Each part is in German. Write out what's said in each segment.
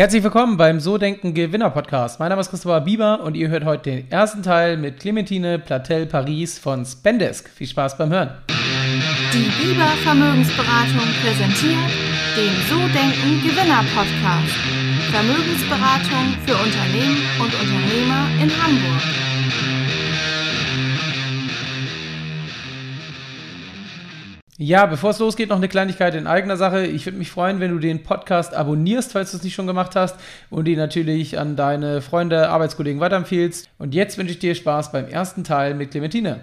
Herzlich willkommen beim So Denken Gewinner Podcast. Mein Name ist Christopher Bieber und ihr hört heute den ersten Teil mit Clementine Platel Paris von Spendesk. Viel Spaß beim Hören. Die Bieber Vermögensberatung präsentiert den So Denken Gewinner Podcast. Vermögensberatung für Unternehmen und Unternehmer in Hamburg. Ja, bevor es losgeht, noch eine Kleinigkeit in eigener Sache. Ich würde mich freuen, wenn du den Podcast abonnierst, falls du es nicht schon gemacht hast, und ihn natürlich an deine Freunde, Arbeitskollegen weiterempfiehlst. Und jetzt wünsche ich dir Spaß beim ersten Teil mit Clementine.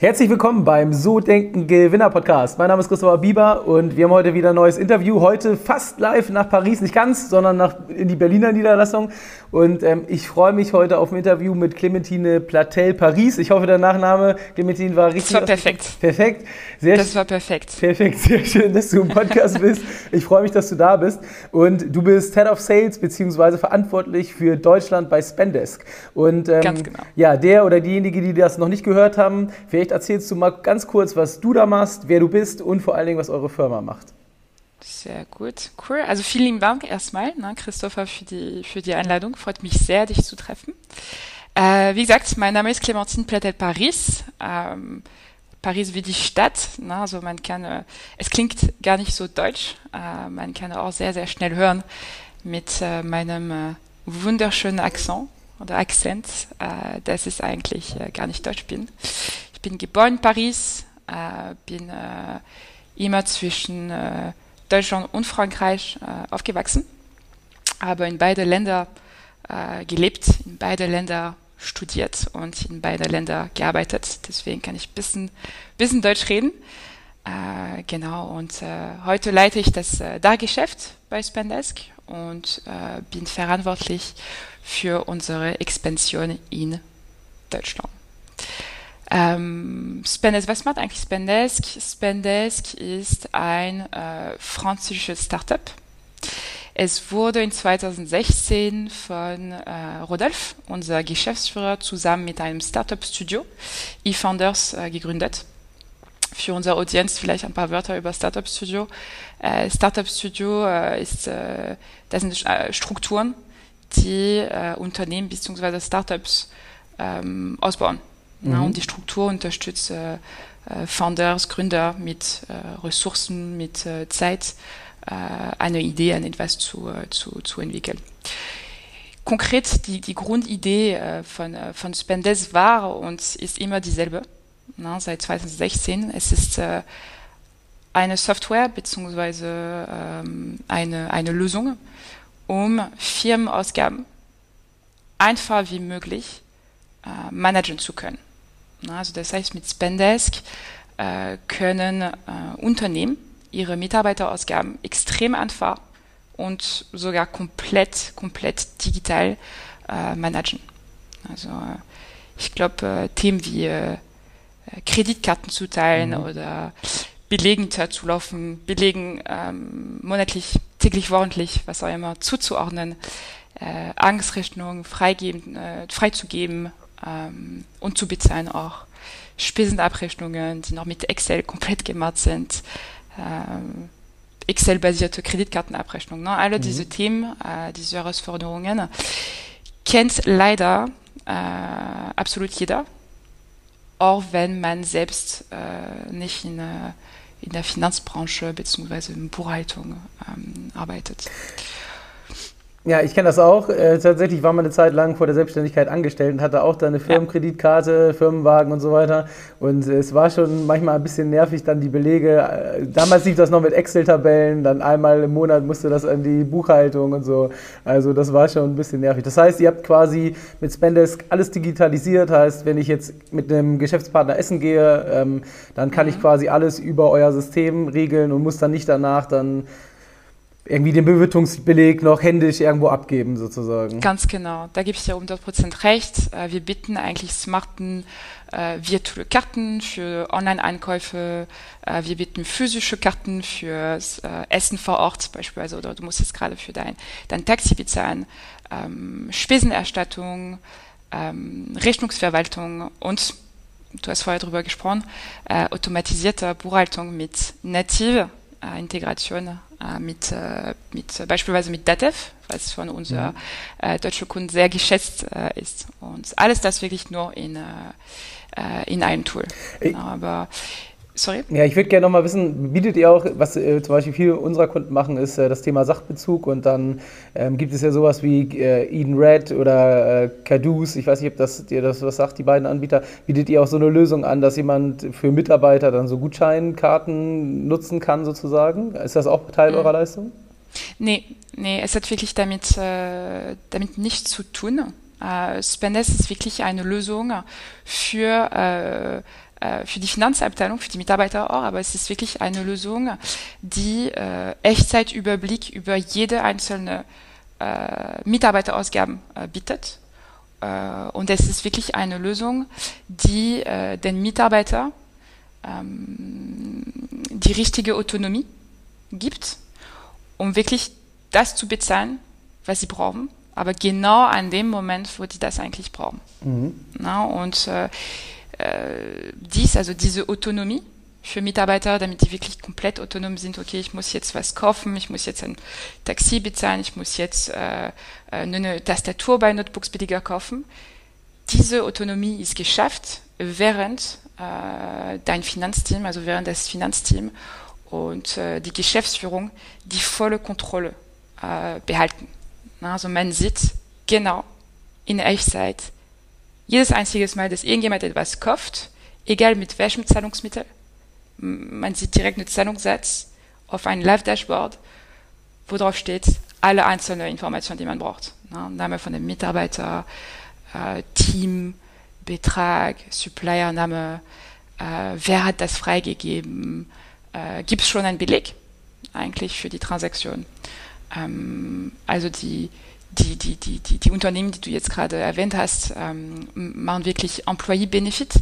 Herzlich willkommen beim So Denken Gewinner Podcast. Mein Name ist Christopher Bieber und wir haben heute wieder ein neues Interview. Heute fast live nach Paris, nicht ganz, sondern nach, in die Berliner Niederlassung. Und ähm, ich freue mich heute auf ein Interview mit Clementine Platel Paris. Ich hoffe, der Nachname Clementine war richtig. Das war perfekt. Perfekt. Sehr das war perfekt. Perfekt. Perfekt, sehr schön, dass du im Podcast bist. Ich freue mich, dass du da bist. Und du bist Head of Sales beziehungsweise verantwortlich für Deutschland bei Spendesk. Und ähm, ganz genau. ja, der oder diejenige, die das noch nicht gehört haben, vielleicht erzählst du mal ganz kurz, was du da machst, wer du bist und vor allen Dingen, was eure Firma macht. Sehr gut, cool. Also vielen lieben Dank erstmal, ne, Christopher, für die, für die Einladung. Freut mich sehr, dich zu treffen. Äh, wie gesagt, mein Name ist Clémentine Platel-Paris. Ähm, Paris wie die Stadt. Ne? Also man kann, äh, es klingt gar nicht so deutsch. Äh, man kann auch sehr, sehr schnell hören mit äh, meinem äh, wunderschönen Akzent oder Akzent, äh, dass ich eigentlich äh, gar nicht deutsch bin. Ich bin geboren in Paris, bin immer zwischen Deutschland und Frankreich aufgewachsen, habe in beide Länder gelebt, in beide Länder studiert und in beide Länder gearbeitet. Deswegen kann ich ein bisschen, bisschen Deutsch reden. Äh, genau, und äh, heute leite ich das äh, Dachgeschäft bei Spendesk und äh, bin verantwortlich für unsere Expansion in Deutschland. Ähm, Spendesk, was macht eigentlich Spendesk? Spendesk ist ein äh, französisches Startup es wurde in 2016 von äh, Rodolphe, unser Geschäftsführer, zusammen mit einem Startup-Studio, eFounders, äh, gegründet. Für unsere Audienz vielleicht ein paar Wörter über Startup Studio. Äh, Startup Studio äh, ist, äh, das sind äh, Strukturen, die äh, Unternehmen bzw. Startups ähm, ausbauen. Mhm. Ja, und die Struktur unterstützt äh, Founders, Gründer mit Ressourcen, mit Zeit, eine Idee an etwas zu, äh, zu, zu entwickeln. Konkret die, die Grundidee äh, von, von Spendes war und ist immer dieselbe na, seit 2016. Es ist eine Software bzw. Ähm, eine, eine Lösung, um Firmenausgaben einfach wie möglich äh, managen zu können. Na, also das heißt, mit Spendesk äh, können äh, Unternehmen ihre Mitarbeiterausgaben extrem einfach und sogar komplett, komplett digital äh, managen. Also äh, ich glaube, äh, Themen wie äh, Kreditkarten zuteilen mhm. oder Belegen zu laufen, Belegen ähm, monatlich, täglich, wochentlich, was auch immer, zuzuordnen, äh, Angstrechnungen freigeben, äh, freizugeben ähm, und zu bezahlen auch. Spesenabrechnungen, die noch mit Excel komplett gemacht sind, Excel-basierte Kreditkartenabrechnung. Ne? Alle mhm. diese Themen, äh, diese Herausforderungen kennt leider äh, absolut jeder, auch wenn man selbst nicht in, in der Finanzbranche bzw. in Buchhaltung ähm, arbeitet. Ja, ich kenne das auch. Äh, tatsächlich war man eine Zeit lang vor der Selbstständigkeit angestellt und hatte auch da eine Firmenkreditkarte, ja. Firmenwagen und so weiter. Und es war schon manchmal ein bisschen nervig, dann die Belege. Äh, damals lief das noch mit Excel-Tabellen, dann einmal im Monat musste das an die Buchhaltung und so. Also das war schon ein bisschen nervig. Das heißt, ihr habt quasi mit Spendesk alles digitalisiert. Heißt, wenn ich jetzt mit einem Geschäftspartner essen gehe, ähm, dann kann ich mhm. quasi alles über euer System regeln und muss dann nicht danach dann irgendwie den Bewirtungsbeleg noch händisch irgendwo abgeben, sozusagen. Ganz genau, da gebe ich dir 100% recht. Äh, wir bieten eigentlich smarten äh, virtuelle Karten für Online-Einkäufe. Äh, wir bieten physische Karten für äh, Essen vor Ort beispielsweise oder du musst jetzt gerade für dein, dein Taxi bezahlen. Ähm, Spesenerstattung, ähm, Rechnungsverwaltung und du hast vorher darüber gesprochen, äh, automatisierte Buchhaltung mit native äh, Integration mit, äh, mit beispielsweise mit DATEV, was von unserer mhm. äh, deutschen Kunden sehr geschätzt äh, ist. Und alles das wirklich nur in, äh, äh in einem Tool. Ich, Aber Sorry? Ja, ich würde gerne noch mal wissen, bietet ihr auch, was äh, zum Beispiel viele unserer Kunden machen, ist äh, das Thema Sachbezug und dann ähm, gibt es ja sowas wie äh, Eden Red oder äh, Caduce, ich weiß nicht, ob das dir das was sagt, die beiden Anbieter. Bietet ihr auch so eine Lösung an, dass jemand für Mitarbeiter dann so Gutscheinkarten nutzen kann sozusagen? Ist das auch Teil mhm. eurer Leistung? Nee, nee, es hat wirklich damit, äh, damit nichts zu tun. Äh, Spendes ist wirklich eine Lösung für äh, für die Finanzabteilung, für die Mitarbeiter auch, aber es ist wirklich eine Lösung, die äh, Echtzeitüberblick über jede einzelne äh, Mitarbeiterausgaben äh, bietet. Äh, und es ist wirklich eine Lösung, die äh, den Mitarbeiter ähm, die richtige Autonomie gibt, um wirklich das zu bezahlen, was sie brauchen, aber genau an dem Moment, wo die das eigentlich brauchen. Mhm. Na, und dies, also diese Autonomie für Mitarbeiter, damit die wirklich komplett autonom sind, okay, ich muss jetzt was kaufen, ich muss jetzt ein Taxi bezahlen, ich muss jetzt äh, äh eine Tastatur bei Notebooks billiger kaufen. Diese Autonomie ist geschafft, während äh, dein Finanzteam, also während das Finanzteam und äh, die Geschäftsführung die volle Kontrolle äh, behalten. Also man sieht genau in Echtzeit, jedes einzige Mal, dass irgendjemand etwas kauft, egal mit welchem Zahlungsmittel, man sieht direkt einen Zahlungssatz auf ein Live-Dashboard, wo drauf steht alle einzelnen Informationen, die man braucht. Name von dem Mitarbeiter, äh, Team, Betrag, Supplier-Name, äh, wer hat das freigegeben, äh, gibt es schon einen Beleg eigentlich für die Transaktion. Ähm, also die, die, die, die, die, die Unternehmen, die du jetzt gerade erwähnt hast, ähm, machen wirklich Employee-Benefit.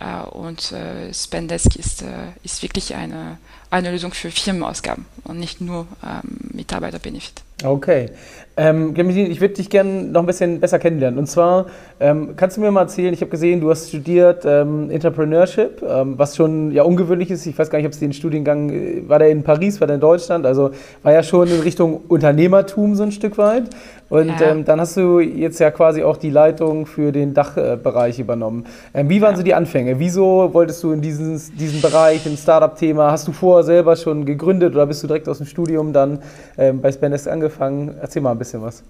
Äh, und äh, Spendesk ist, äh, ist wirklich eine, eine Lösung für Firmenausgaben und nicht nur ähm, Mitarbeiter-Benefit. Okay. Ähm, ich würde dich gerne noch ein bisschen besser kennenlernen. Und zwar, ähm, kannst du mir mal erzählen, ich habe gesehen, du hast studiert ähm, Entrepreneurship, ähm, was schon ja ungewöhnlich ist. Ich weiß gar nicht, ob es den Studiengang, äh, war der in Paris, war der in Deutschland? Also war ja schon in Richtung Unternehmertum so ein Stück weit. Und ja. Ähm, dann hast du jetzt ja quasi auch die Leitung für den Dachbereich übernommen. Ähm, wie waren ja. so die Anfänge? Wieso wolltest du in diesen, diesen Bereich, im Startup-Thema, hast du vorher selber schon gegründet oder bist du direkt aus dem Studium dann bei Spendesk angefangen? Erzähl mal ein bisschen was.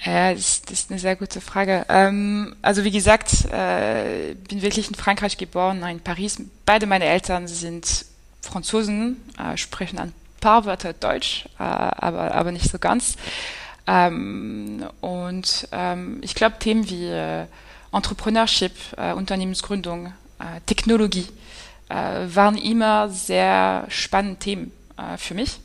Ja, das, das ist eine sehr gute Frage. Ähm, also wie gesagt, äh, bin wirklich in Frankreich geboren, in Paris. Beide meine Eltern sind Franzosen, äh, sprechen ein paar Wörter Deutsch, äh, aber, aber nicht so ganz. Ähm, und ähm, ich glaube, Themen wie äh, Entrepreneurship, äh, Unternehmensgründung, äh, Technologie waren immer sehr spannende Themen äh, für mich.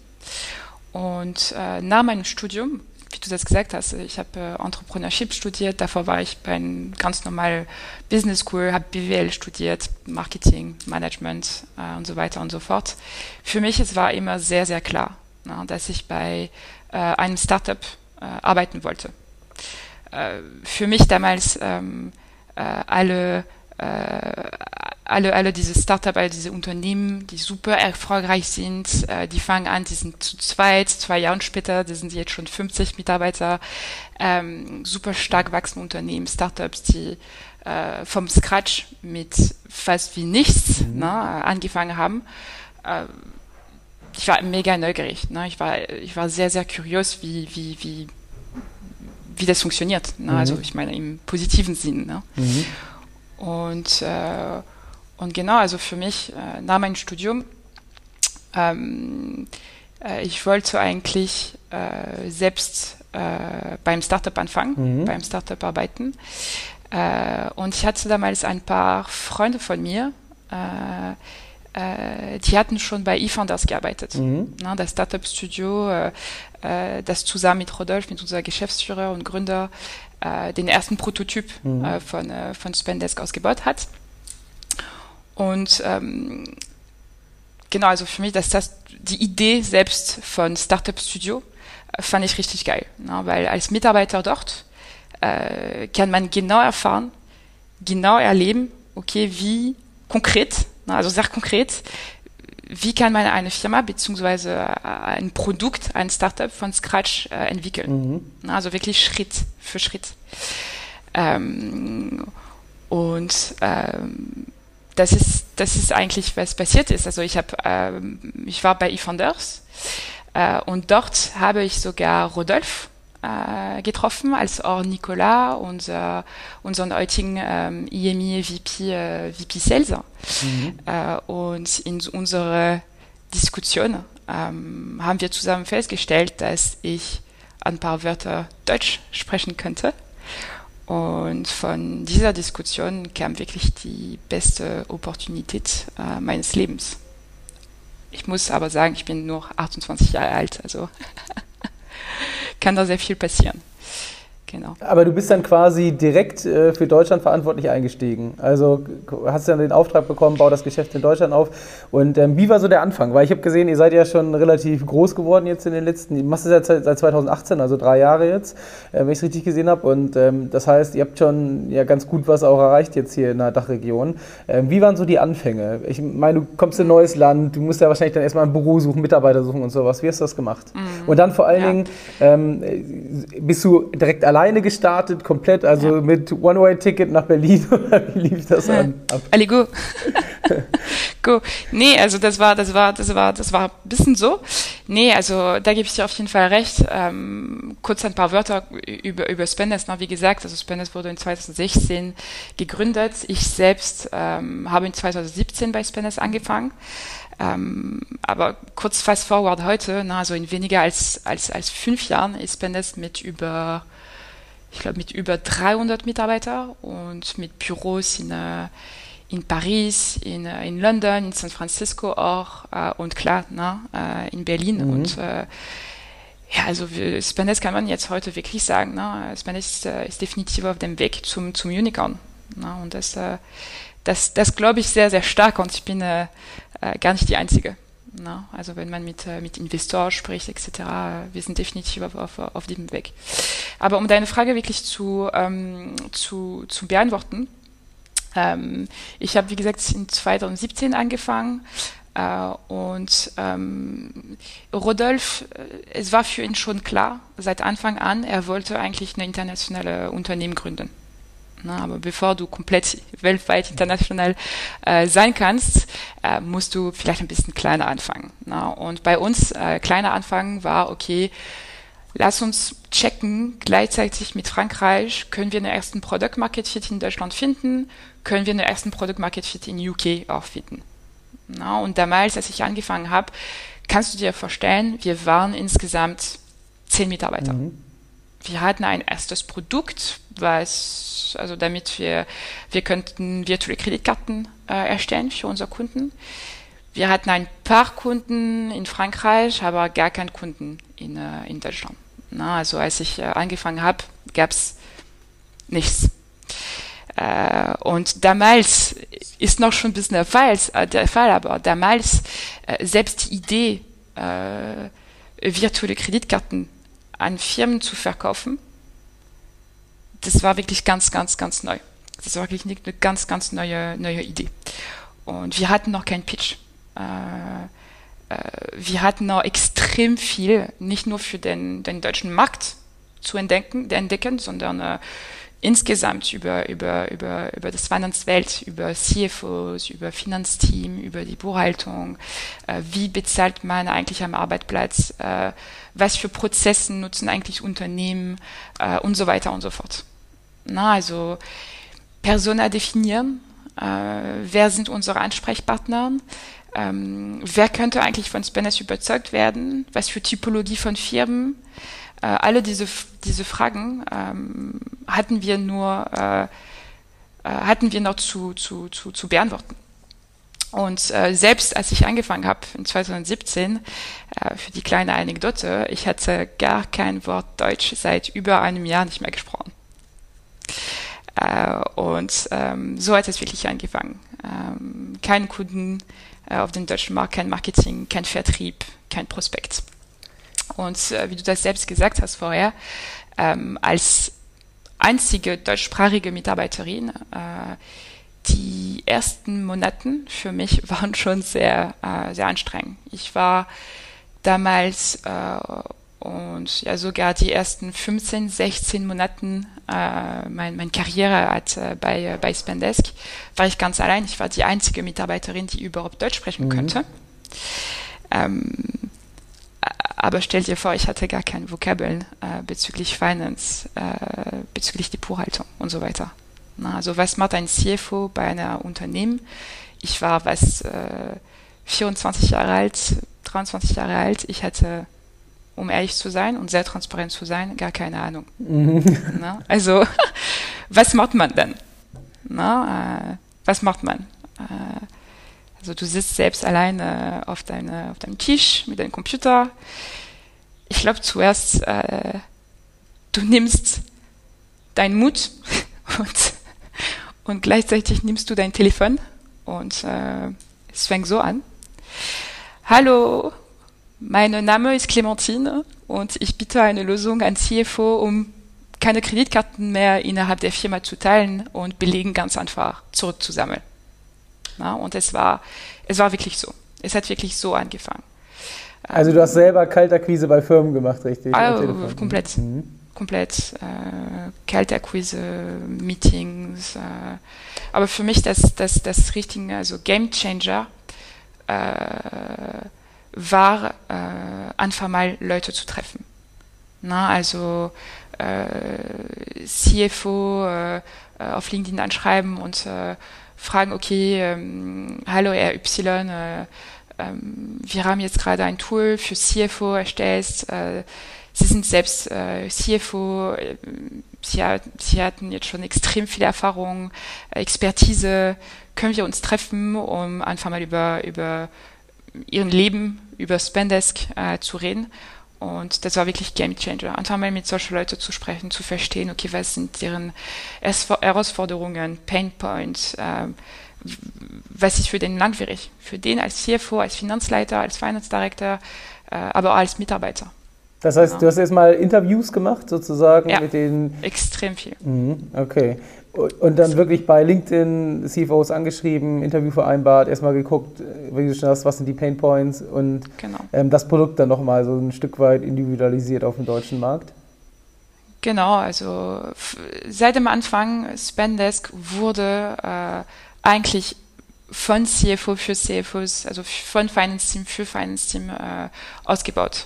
Und äh, nach meinem Studium, wie du das gesagt hast, ich habe äh, Entrepreneurship studiert, davor war ich bei einem ganz normalen Business School, habe BWL studiert, Marketing, Management äh, und so weiter und so fort. Für mich es war immer sehr, sehr klar, na, dass ich bei äh, einem Startup äh, arbeiten wollte. Äh, für mich damals ähm, äh, alle äh, alle, alle diese Startup, alle diese Unternehmen, die super erfolgreich sind, äh, die fangen an, die sind zu zweit, zwei Jahre später, die sind jetzt schon 50 Mitarbeiter, ähm, super stark wachsende Unternehmen, Startups, die äh, vom Scratch mit fast wie nichts mhm. ne, angefangen haben. Äh, ich war mega neugierig. Ne? Ich war, ich war sehr, sehr curious, wie, wie, wie, wie das funktioniert. Ne? Mhm. Also ich meine im positiven Sinn. Ne? Mhm. Und, äh, und genau, also für mich äh, nach meinem Studium, ähm, äh, ich wollte eigentlich äh, selbst äh, beim Startup anfangen, mhm. beim Startup arbeiten. Äh, und ich hatte damals ein paar Freunde von mir, die hatten schon bei eFounders gearbeitet. Mhm. Na, das Startup-Studio, das zusammen mit Rodolphe, mit unserem Geschäftsführer und Gründer, äh, den ersten Prototyp mhm. äh, von, äh, von Spendesk ausgebaut hat. Und ähm, genau, also für mich, dass das die Idee selbst von Startup Studio äh, fand ich richtig geil, ne? weil als Mitarbeiter dort äh, kann man genau erfahren, genau erleben, okay, wie konkret, ne? also sehr konkret, wie kann man eine Firma beziehungsweise ein Produkt, ein Startup von Scratch äh, entwickeln. Mhm. Also wirklich Schritt für Schritt. Ähm, und ähm, das ist das ist eigentlich was passiert ist. Also ich habe ähm, ich war bei eFounders äh, und dort habe ich sogar Rodolphe äh, getroffen, als auch Nicolas, unser, unseren heutigen ähm, IMI VP, äh, VP Sales. Mhm. Äh, und in unserer Diskussion ähm, haben wir zusammen festgestellt, dass ich ein paar Wörter Deutsch sprechen könnte. Und von dieser Diskussion kam wirklich die beste Opportunität äh, meines Lebens. Ich muss aber sagen, ich bin nur 28 Jahre alt, also kann da sehr viel. Genau. Aber du bist dann quasi direkt äh, für Deutschland verantwortlich eingestiegen. Also hast du dann den Auftrag bekommen, bau das Geschäft in Deutschland auf. Und ähm, wie war so der Anfang? Weil ich habe gesehen, ihr seid ja schon relativ groß geworden jetzt in den letzten, ihr machst es ja seit, seit 2018, also drei Jahre jetzt, äh, wenn ich es richtig gesehen habe. Und ähm, das heißt, ihr habt schon ja ganz gut was auch erreicht jetzt hier in der Dachregion. Ähm, wie waren so die Anfänge? Ich meine, du kommst in ein neues Land, du musst ja wahrscheinlich dann erstmal ein Büro suchen, Mitarbeiter suchen und sowas. Wie hast du das gemacht? Mhm. Und dann vor allen ja. Dingen, ähm, bist du direkt allein alleine gestartet, komplett, also ja. mit One-Way-Ticket nach Berlin oder wie lief das an? Ab? Alle go. go. Nee, also das war, das war, das war, das war ein bisschen so. Nee, also da gebe ich dir auf jeden Fall recht. Ähm, kurz ein paar Wörter über, über Spendes. Wie gesagt, also Spendes wurde in 2016 gegründet. Ich selbst ähm, habe in 2017 bei Spendes angefangen. Ähm, aber kurz fast forward heute, na, also in weniger als, als, als fünf Jahren ist Spendes mit über ich glaube, mit über 300 Mitarbeitern und mit Büros in, äh, in Paris, in, äh, in London, in San Francisco auch äh, und klar, ne, in Berlin. Mhm. Und ja, also Spendes kann man jetzt heute wirklich sagen, ne, Spendes ist, ist definitiv auf dem Weg zum, zum Unicorn. Ne, und das, das, das glaube ich sehr, sehr stark und ich bin gar nicht die Einzige. Na, also wenn man mit, äh, mit Investoren spricht etc., wir sind definitiv auf, auf, auf dem Weg. Aber um deine Frage wirklich zu, ähm, zu, zu beantworten, ähm, ich habe, wie gesagt, in 2017 angefangen äh, und ähm, Rodolphe, äh, es war für ihn schon klar, seit Anfang an, er wollte eigentlich eine internationale Unternehmen gründen. Na, aber bevor du komplett weltweit international äh, sein kannst, äh, musst du vielleicht ein bisschen kleiner anfangen. Na, und bei uns äh, kleiner anfangen war, okay, lass uns checken, gleichzeitig mit Frankreich, können wir einen ersten Product Market Fit in Deutschland finden, können wir einen ersten Product Market Fit in UK auch finden. Na, und damals, als ich angefangen habe, kannst du dir vorstellen, wir waren insgesamt zehn Mitarbeiter. Mhm wir hatten ein erstes Produkt, was, also damit wir, wir könnten virtuelle Kreditkarten äh, erstellen für unsere Kunden. Wir hatten ein paar Kunden in Frankreich, aber gar keinen Kunden in, äh, in Deutschland. Na, also als ich äh, angefangen habe, gab es nichts. Äh, und damals ist noch schon ein bisschen der Fall, äh, der Fall aber damals äh, selbst die Idee, äh, virtuelle Kreditkarten an Firmen zu verkaufen, das war wirklich ganz, ganz, ganz neu. Das war wirklich eine ganz, ganz neue, neue Idee. Und wir hatten noch keinen Pitch. Äh, äh, wir hatten noch extrem viel, nicht nur für den, den deutschen Markt zu entdecken, entdecken sondern äh, insgesamt über, über, über, über das Finanzwelt, über CFOs, über Finanzteam, über die Buchhaltung, äh, wie bezahlt man eigentlich am Arbeitsplatz, äh, was für Prozesse nutzen eigentlich Unternehmen äh, und so weiter und so fort. Na, also Persona definieren, äh, wer sind unsere Ansprechpartner, ähm, wer könnte eigentlich von Spanish überzeugt werden, was für Typologie von Firmen, äh, alle diese, diese Fragen ähm, hatten wir nur, äh, äh, hatten wir noch zu, zu, zu, zu beantworten. Und äh, selbst als ich angefangen habe in 2017, äh, für die kleine Anekdote, ich hatte gar kein Wort Deutsch seit über einem Jahr nicht mehr gesprochen. Äh, und ähm, so hat es wirklich angefangen. Ähm, kein Kunden äh, auf dem deutschen Markt, kein Marketing, kein Vertrieb, kein Prospekt. Und äh, wie du das selbst gesagt hast vorher, ähm, als einzige deutschsprachige Mitarbeiterin äh, die ersten Monaten für mich waren schon sehr, äh, sehr anstrengend. Ich war damals äh, und ja sogar die ersten 15, 16 Monaten äh, mein, meine Karriere hat, äh, bei, bei Spendesk war ich ganz allein. Ich war die einzige Mitarbeiterin, die überhaupt Deutsch sprechen mhm. könnte. Ähm, aber stell dir vor, ich hatte gar kein Vokabeln äh, bezüglich Finance, äh, bezüglich die Buchhaltung und so weiter. Na, also was macht ein CFO bei einer Unternehmen? Ich war was äh, 24 Jahre alt, 23 Jahre alt. Ich hatte, um ehrlich zu sein und sehr transparent zu sein, gar keine Ahnung. Mhm. Na, also was macht man denn? Na, äh, was macht man? Also du sitzt selbst alleine auf, deine, auf deinem Tisch mit deinem Computer. Ich glaube zuerst, äh, du nimmst deinen Mut und, und gleichzeitig nimmst du dein Telefon und äh, es fängt so an. Hallo, mein Name ist Clementine und ich bitte eine Lösung an CFO, um keine Kreditkarten mehr innerhalb der Firma zu teilen und Belegen ganz einfach zurückzusammeln. Na, und es war, es war wirklich so. Es hat wirklich so angefangen. Also du hast selber Kaltakquise bei Firmen gemacht, richtig? Also, komplett. Mhm. Komplett. Äh, Kaltakquise, Meetings. Äh, aber für mich das, das, das richtige, also Game Changer, äh, war äh, einfach mal Leute zu treffen. Na, also äh, CFO äh, auf LinkedIn anschreiben und fragen, okay, ähm, hallo RY, äh, ähm, wir haben jetzt gerade ein Tool für CFO erstellt. Äh, Sie sind selbst äh, CFO, äh, Sie, Sie hatten jetzt schon extrem viel Erfahrung, Expertise. Können wir uns treffen, um einfach mal über, über Ihren Leben, über Spendesk äh, zu reden? Und das war wirklich Game Changer. Einfach mal mit solchen Leuten zu sprechen, zu verstehen, okay, was sind deren Herausforderungen, Pain Points, äh, was ist für den langwierig? Für den als CFO, als Finanzleiter, als Finance Director, äh, aber auch als Mitarbeiter. Das heißt, ja. du hast jetzt mal Interviews gemacht, sozusagen, ja, mit den. Extrem viel. Mhm, okay. Und dann wirklich bei LinkedIn CFOs angeschrieben, Interview vereinbart, erstmal geguckt, wie du schon hast, was sind die Pain Points und genau. ähm, das Produkt dann nochmal so ein Stück weit individualisiert auf dem deutschen Markt. Genau, also seit dem Anfang Spendesk wurde äh, eigentlich von CFO für CFOs, also von Finance Team für Finance Team äh, ausgebaut.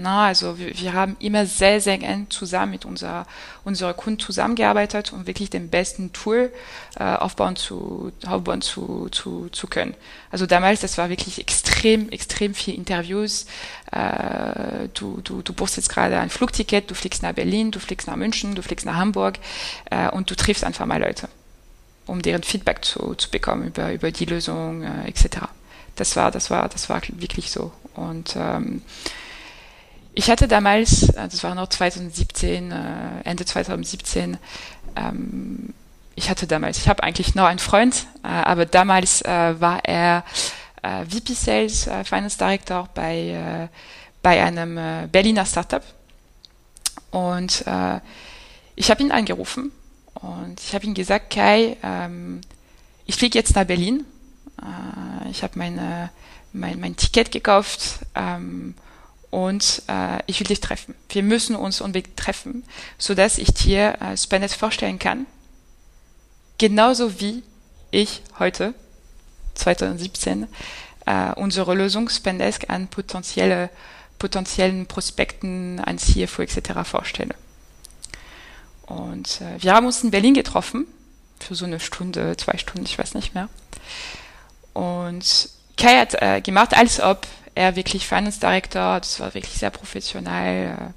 Na, also wir, wir, haben immer sehr, sehr eng zusammen mit unserer, unserer Kunden zusammengearbeitet, um wirklich den besten Tool äh, aufbauen, zu, aufbauen zu, zu, zu können. Also damals, das war wirklich extrem, extrem viel Interviews. Äh, du, du, du buchst jetzt gerade ein Flugticket, du fliegst nach Berlin, du fliegst nach München, du fliegst nach Hamburg äh, und du triffst einfach mal Leute, um deren Feedback zu, zu bekommen über, über die Lösung äh, etc. Das war, das war, das war wirklich so. Und ähm, ich hatte damals, äh, das war noch 2017, äh, Ende 2017, ähm, ich hatte damals, ich habe eigentlich noch einen Freund, äh, aber damals war er VP Sales, Finance Director bei, bei einem Berliner Startup. Und ich habe ihn angerufen und ich habe ihm gesagt, Kai, ähm, ich fliege jetzt nach Berlin. ich habe meine, mein, mein Ticket gekauft. Ähm, und äh, ich will dich treffen. Wir müssen uns unbedingt treffen, so dass ich dir äh, Spendet vorstellen kann. Genauso wie ich heute, 2017, äh, unsere Lösung Spendesk an potenzielle, potenziellen Prospekten, an CFO etc. vorstelle. Und äh, wir haben uns in Berlin getroffen, für so eine Stunde, zwei Stunden, ich weiß nicht mehr. Und Kai hat äh, gemacht, als ob er wirklich Finance Director, das war wirklich sehr professionell. Äh.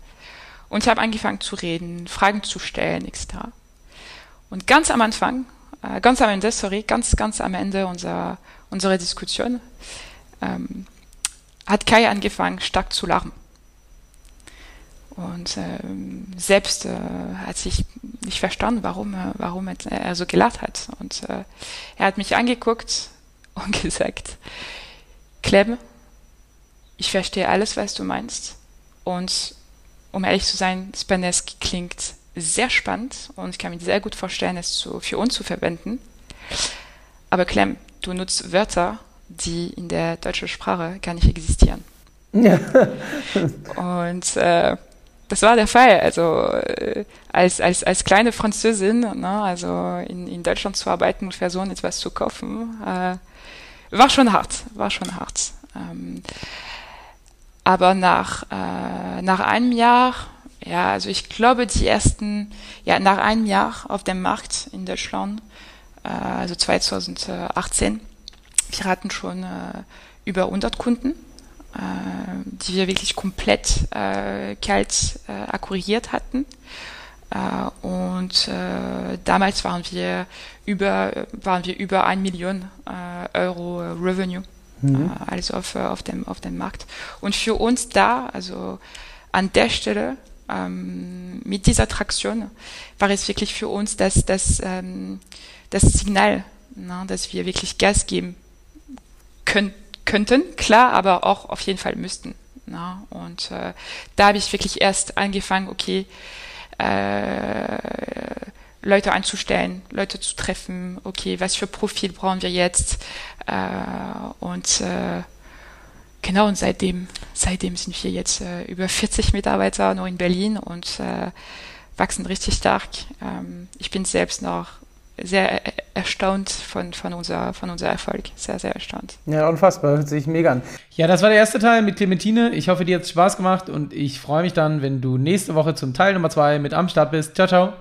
Und ich habe angefangen zu reden, Fragen zu stellen, etc. Und ganz am Anfang, äh, ganz am Ende, sorry, ganz, ganz am Ende unserer, unserer Diskussion, ähm, hat Kai angefangen, stark zu lachen. Und ähm, selbst äh, hat sich nicht verstanden, warum, äh, warum er so gelacht hat. Und äh, er hat mich angeguckt und gesagt, Clem, ich verstehe alles, was du meinst. Und um ehrlich zu sein, Spanesk klingt sehr spannend und ich kann mir sehr gut vorstellen, es zu, für uns zu verwenden. Aber Clem, du nutzt Wörter, die in der deutschen Sprache gar nicht existieren. Ja. Und äh, das war der Fall. Also äh, als, als, als kleine Französin, ne, also in, in Deutschland zu arbeiten und so etwas zu kaufen, äh, war schon hart, war schon hart. Ähm, aber nach, äh, nach einem Jahr, ja, also ich glaube, die ersten, ja, nach einem Jahr auf dem Markt in Deutschland, äh, also 2018, wir hatten schon äh, über 100 Kunden, äh, die wir wirklich komplett äh, kalt äh, akkuriert hatten. Äh, und äh, damals waren wir über, waren wir über 1 Million äh, Euro Revenue mhm. also auf, auf, dem, auf dem Markt. Und für uns da, also an der Stelle, ähm, mit dieser Traktion, war es wirklich für uns das, das, ähm, das Signal, ne, dass wir wirklich Gas geben können, könnten, klar, aber auch auf jeden Fall müssten. Ne? Und äh, da habe ich wirklich erst angefangen, okay, äh, Leute einzustellen, Leute zu treffen, okay, was für Profil brauchen wir jetzt? Äh, und äh, genau, und seitdem, seitdem sind wir jetzt äh, über 40 Mitarbeiter nur in Berlin und äh, wachsen richtig stark. Ähm, ich bin selbst noch sehr erstaunt von, von, unser, von unser Erfolg. Sehr, sehr erstaunt. Ja, unfassbar. Hört sich mega an. Ja, das war der erste Teil mit Clementine. Ich hoffe, dir hat es Spaß gemacht und ich freue mich dann, wenn du nächste Woche zum Teil Nummer zwei mit am Start bist. Ciao, ciao.